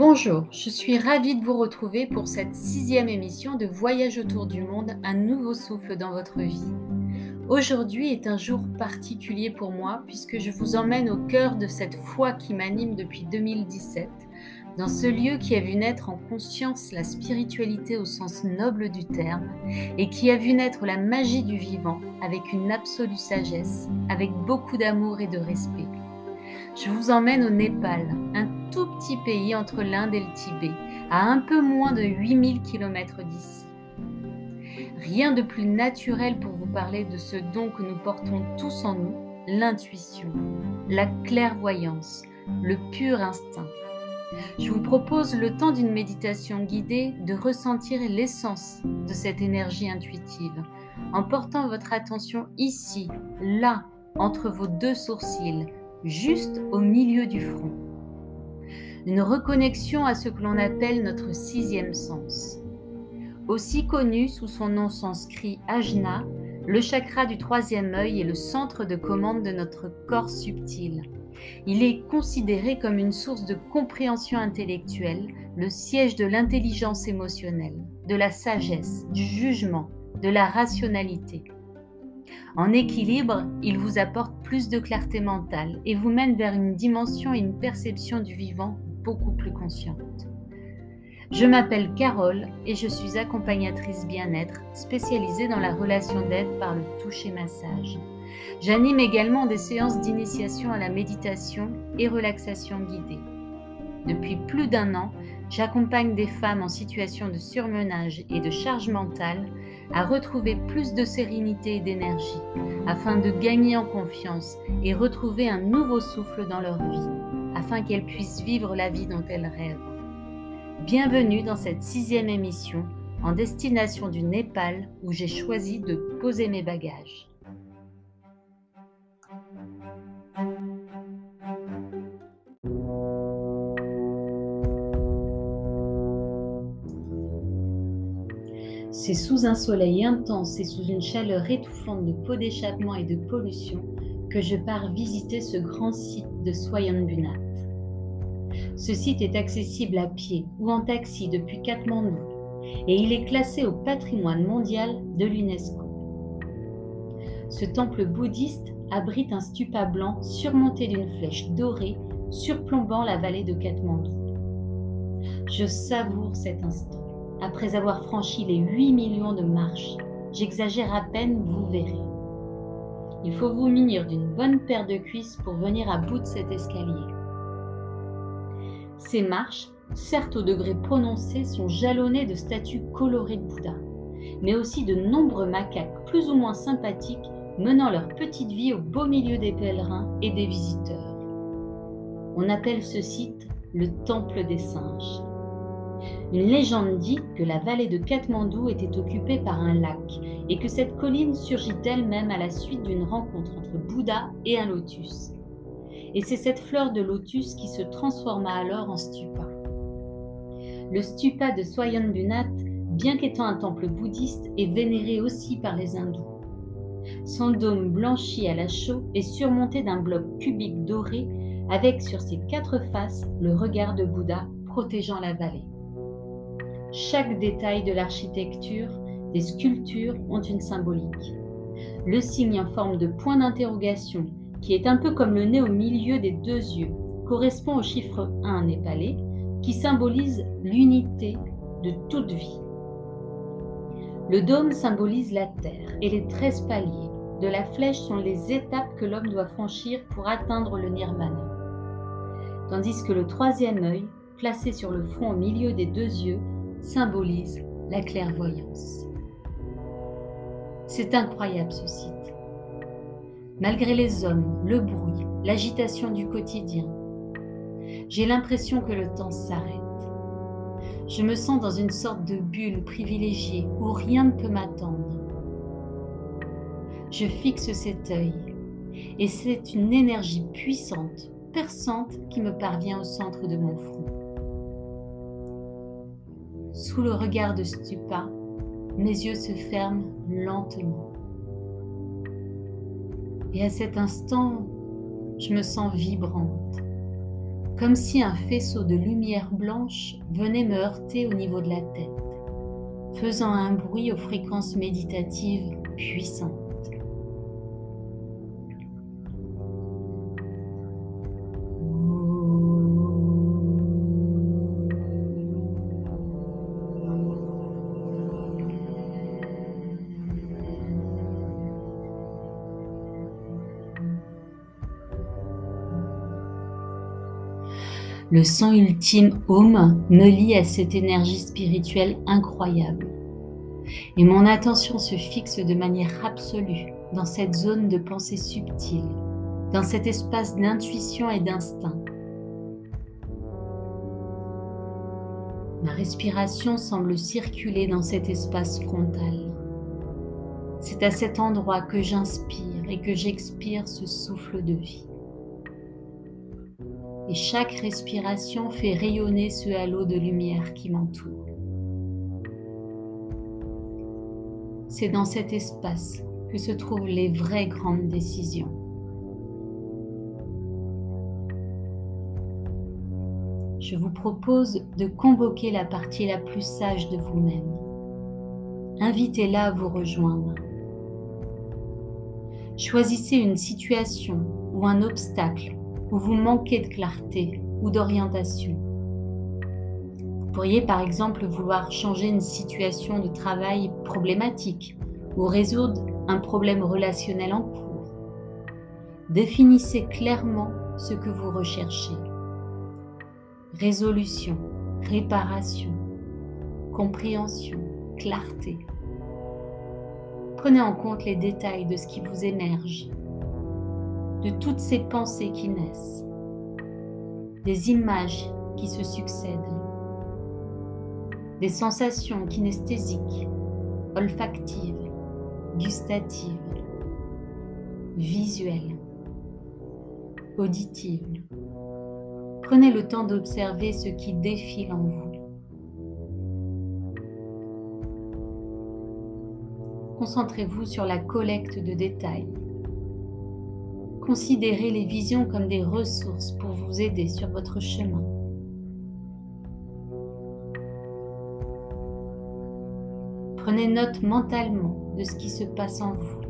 Bonjour, je suis ravie de vous retrouver pour cette sixième émission de Voyage autour du monde, un nouveau souffle dans votre vie. Aujourd'hui est un jour particulier pour moi puisque je vous emmène au cœur de cette foi qui m'anime depuis 2017, dans ce lieu qui a vu naître en conscience la spiritualité au sens noble du terme et qui a vu naître la magie du vivant avec une absolue sagesse, avec beaucoup d'amour et de respect. Je vous emmène au Népal, un petit pays entre l'Inde et le Tibet, à un peu moins de 8000 km d'ici. Rien de plus naturel pour vous parler de ce don que nous portons tous en nous, l'intuition, la clairvoyance, le pur instinct. Je vous propose le temps d'une méditation guidée de ressentir l'essence de cette énergie intuitive en portant votre attention ici, là, entre vos deux sourcils, juste au milieu du front. Une reconnexion à ce que l'on appelle notre sixième sens. Aussi connu sous son nom sanskrit Ajna, le chakra du troisième œil est le centre de commande de notre corps subtil. Il est considéré comme une source de compréhension intellectuelle, le siège de l'intelligence émotionnelle, de la sagesse, du jugement, de la rationalité. En équilibre, il vous apporte plus de clarté mentale et vous mène vers une dimension et une perception du vivant beaucoup plus consciente. Je m'appelle Carole et je suis accompagnatrice bien-être spécialisée dans la relation d'aide par le toucher massage. J'anime également des séances d'initiation à la méditation et relaxation guidée. Depuis plus d'un an, j'accompagne des femmes en situation de surmenage et de charge mentale à retrouver plus de sérénité et d'énergie afin de gagner en confiance et retrouver un nouveau souffle dans leur vie afin qu'elles puissent vivre la vie dont elles rêvent. Bienvenue dans cette sixième émission en destination du Népal où j'ai choisi de poser mes bagages. C'est sous un soleil intense et sous une chaleur étouffante de pots d'échappement et de pollution que je pars visiter ce grand site de Soyanbunat. Ce site est accessible à pied ou en taxi depuis Katmandou et il est classé au patrimoine mondial de l'UNESCO. Ce temple bouddhiste abrite un stupa blanc surmonté d'une flèche dorée surplombant la vallée de Katmandou. Je savoure cet instant après avoir franchi les 8 millions de marches. J'exagère à peine, vous verrez. Il faut vous munir d'une bonne paire de cuisses pour venir à bout de cet escalier. Ces marches, certes au degré prononcé, sont jalonnées de statues colorées de Bouddha, mais aussi de nombreux macaques plus ou moins sympathiques menant leur petite vie au beau milieu des pèlerins et des visiteurs. On appelle ce site le Temple des singes. Une légende dit que la vallée de Katmandou était occupée par un lac et que cette colline surgit elle-même à la suite d'une rencontre entre Bouddha et un lotus. Et c'est cette fleur de lotus qui se transforma alors en stupa. Le stupa de Swayanbunat, bien qu'étant un temple bouddhiste, est vénéré aussi par les hindous. Son dôme blanchi à la chaux est surmonté d'un bloc cubique doré avec sur ses quatre faces le regard de Bouddha protégeant la vallée. Chaque détail de l'architecture, des sculptures ont une symbolique. Le signe en forme de point d'interrogation, qui est un peu comme le nez au milieu des deux yeux, correspond au chiffre 1 népalais, qui symbolise l'unité de toute vie. Le dôme symbolise la terre et les treize paliers de la flèche sont les étapes que l'homme doit franchir pour atteindre le nirvana. Tandis que le troisième œil, placé sur le front au milieu des deux yeux, symbolise la clairvoyance. C'est incroyable ce site. Malgré les hommes, le bruit, l'agitation du quotidien, j'ai l'impression que le temps s'arrête. Je me sens dans une sorte de bulle privilégiée où rien ne peut m'attendre. Je fixe cet œil et c'est une énergie puissante, perçante qui me parvient au centre de mon front. Sous le regard de Stupa, mes yeux se ferment lentement. Et à cet instant, je me sens vibrante, comme si un faisceau de lumière blanche venait me heurter au niveau de la tête, faisant un bruit aux fréquences méditatives puissantes. Le sang ultime Om me lie à cette énergie spirituelle incroyable. Et mon attention se fixe de manière absolue dans cette zone de pensée subtile, dans cet espace d'intuition et d'instinct. Ma respiration semble circuler dans cet espace frontal. C'est à cet endroit que j'inspire et que j'expire ce souffle de vie et chaque respiration fait rayonner ce halo de lumière qui m'entoure. C'est dans cet espace que se trouvent les vraies grandes décisions. Je vous propose de convoquer la partie la plus sage de vous-même. Invitez-la à vous rejoindre. Choisissez une situation ou un obstacle où vous manquez de clarté ou d'orientation. Vous pourriez par exemple vouloir changer une situation de travail problématique ou résoudre un problème relationnel en cours. Définissez clairement ce que vous recherchez. Résolution, réparation, compréhension, clarté. Prenez en compte les détails de ce qui vous émerge de toutes ces pensées qui naissent, des images qui se succèdent, des sensations kinesthésiques, olfactives, gustatives, visuelles, auditives. Prenez le temps d'observer ce qui défile en vous. Concentrez-vous sur la collecte de détails Considérez les visions comme des ressources pour vous aider sur votre chemin. Prenez note mentalement de ce qui se passe en vous.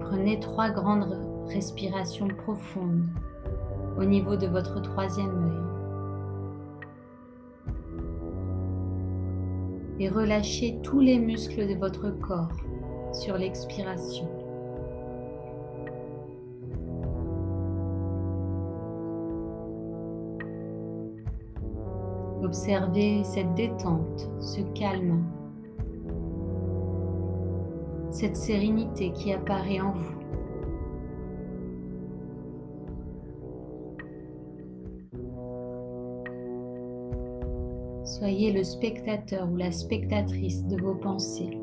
Prenez trois grandes respiration profonde au niveau de votre troisième œil. Et relâchez tous les muscles de votre corps sur l'expiration. Observez cette détente, ce calme, cette sérénité qui apparaît en vous. Soyez le spectateur ou la spectatrice de vos pensées.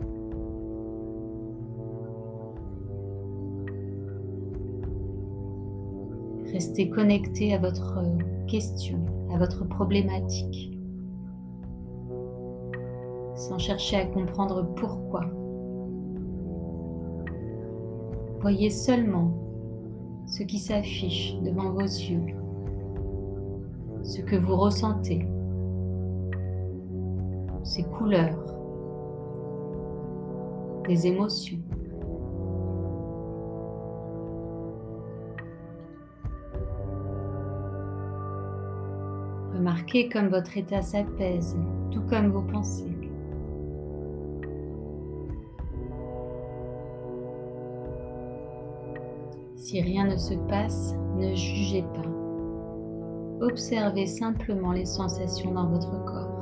Restez connecté à votre question, à votre problématique, sans chercher à comprendre pourquoi. Voyez seulement ce qui s'affiche devant vos yeux, ce que vous ressentez ces couleurs, des émotions. Remarquez comme votre état s'apaise, tout comme vos pensées. Si rien ne se passe, ne jugez pas. Observez simplement les sensations dans votre corps.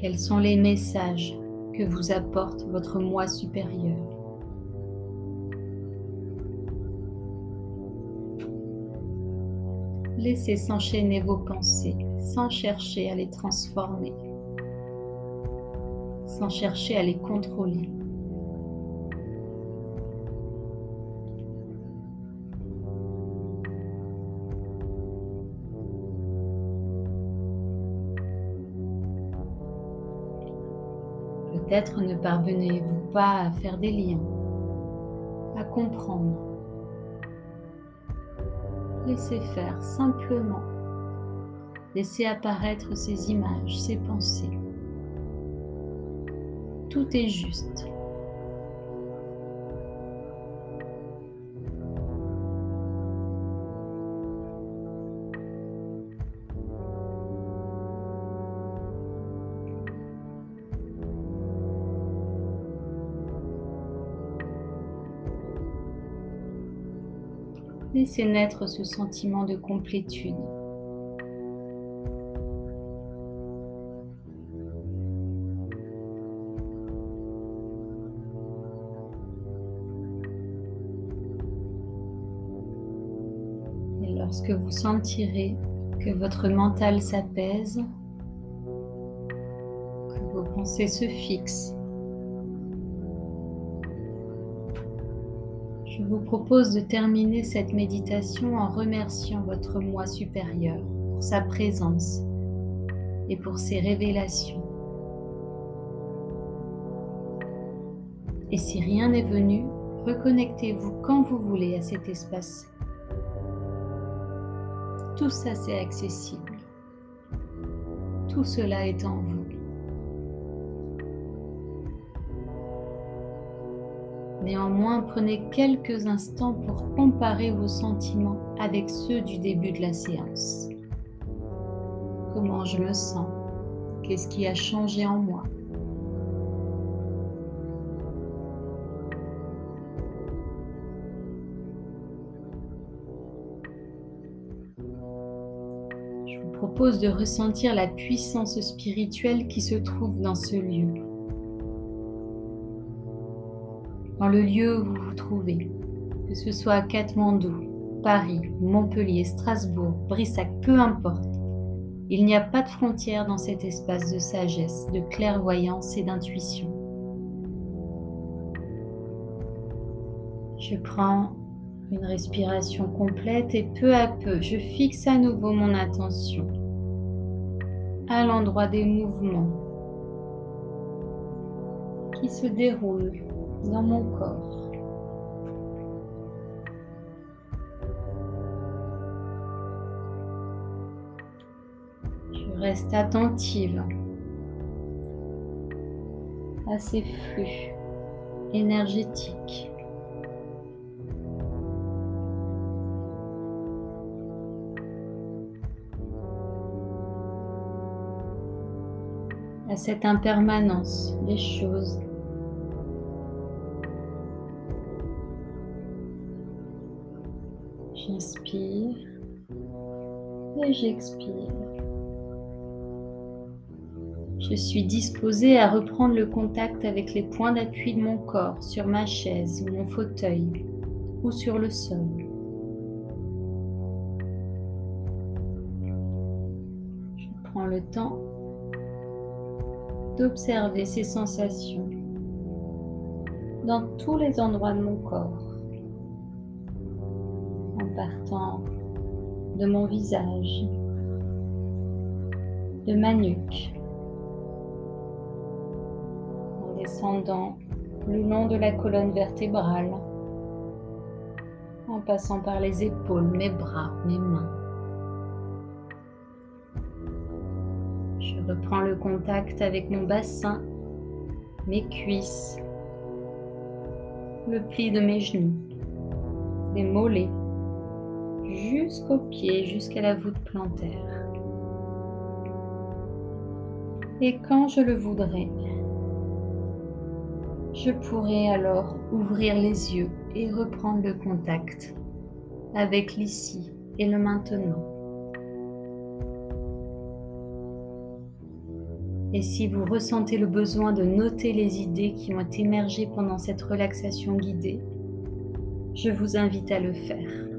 Quels sont les messages que vous apporte votre moi supérieur Laissez s'enchaîner vos pensées sans chercher à les transformer, sans chercher à les contrôler. Peut-être ne parvenez-vous pas à faire des liens, à comprendre. Laissez faire simplement. Laissez apparaître ces images, ces pensées. Tout est juste. Laissez naître ce sentiment de complétude. Et lorsque vous sentirez que votre mental s'apaise, que vos pensées se fixent, Je vous propose de terminer cette méditation en remerciant votre moi supérieur pour sa présence et pour ses révélations. Et si rien n'est venu, reconnectez-vous quand vous voulez à cet espace. Tout ça, c'est accessible. Tout cela est en vous. Néanmoins, prenez quelques instants pour comparer vos sentiments avec ceux du début de la séance. Comment je me sens? Qu'est-ce qui a changé en moi? Je vous propose de ressentir la puissance spirituelle qui se trouve dans ce lieu dans le lieu où vous vous trouvez, que ce soit à Katmandou, Paris, Montpellier, Strasbourg, Brissac, peu importe. Il n'y a pas de frontière dans cet espace de sagesse, de clairvoyance et d'intuition. Je prends une respiration complète et peu à peu, je fixe à nouveau mon attention à l'endroit des mouvements qui se déroulent dans mon corps. Je reste attentive à ces flux énergétiques. à cette impermanence des choses J'inspire et j'expire. Je suis disposée à reprendre le contact avec les points d'appui de mon corps sur ma chaise mon fauteuil ou sur le sol. Je prends le temps d'observer ces sensations dans tous les endroits de mon corps partant de mon visage, de ma nuque, en descendant le long de la colonne vertébrale, en passant par les épaules, mes bras, mes mains. Je reprends le contact avec mon bassin, mes cuisses, le pli de mes genoux, les mollets, jusqu'aux pieds, jusqu'à la voûte plantaire. Et quand je le voudrais, je pourrais alors ouvrir les yeux et reprendre le contact avec l'ici et le maintenant. Et si vous ressentez le besoin de noter les idées qui ont émergé pendant cette relaxation guidée, je vous invite à le faire.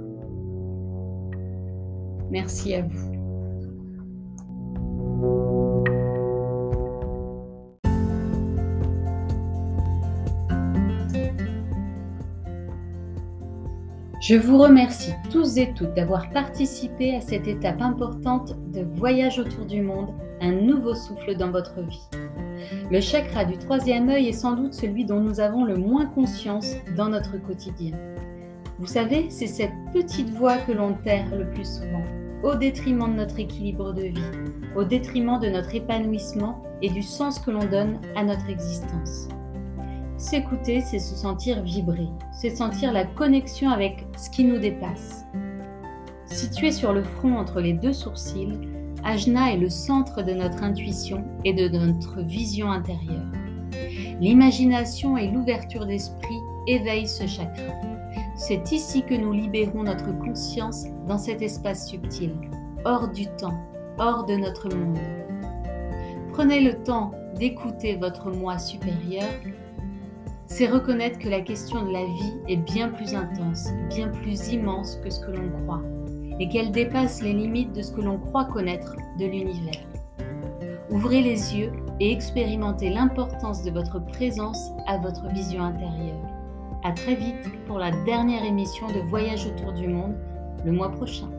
Merci à vous. Je vous remercie tous et toutes d'avoir participé à cette étape importante de voyage autour du monde, un nouveau souffle dans votre vie. Le chakra du troisième œil est sans doute celui dont nous avons le moins conscience dans notre quotidien. Vous savez, c'est cette petite voix que l'on terre le plus souvent au détriment de notre équilibre de vie, au détriment de notre épanouissement et du sens que l'on donne à notre existence. S'écouter, c'est se sentir vibrer, c'est sentir la connexion avec ce qui nous dépasse. Situé sur le front entre les deux sourcils, Ajna est le centre de notre intuition et de notre vision intérieure. L'imagination et l'ouverture d'esprit éveillent ce chakra. C'est ici que nous libérons notre conscience dans cet espace subtil, hors du temps, hors de notre monde. Prenez le temps d'écouter votre moi supérieur c'est reconnaître que la question de la vie est bien plus intense, bien plus immense que ce que l'on croit, et qu'elle dépasse les limites de ce que l'on croit connaître de l'univers. Ouvrez les yeux et expérimentez l'importance de votre présence à votre vision intérieure. À très vite pour la dernière émission de Voyage autour du monde le mois prochain.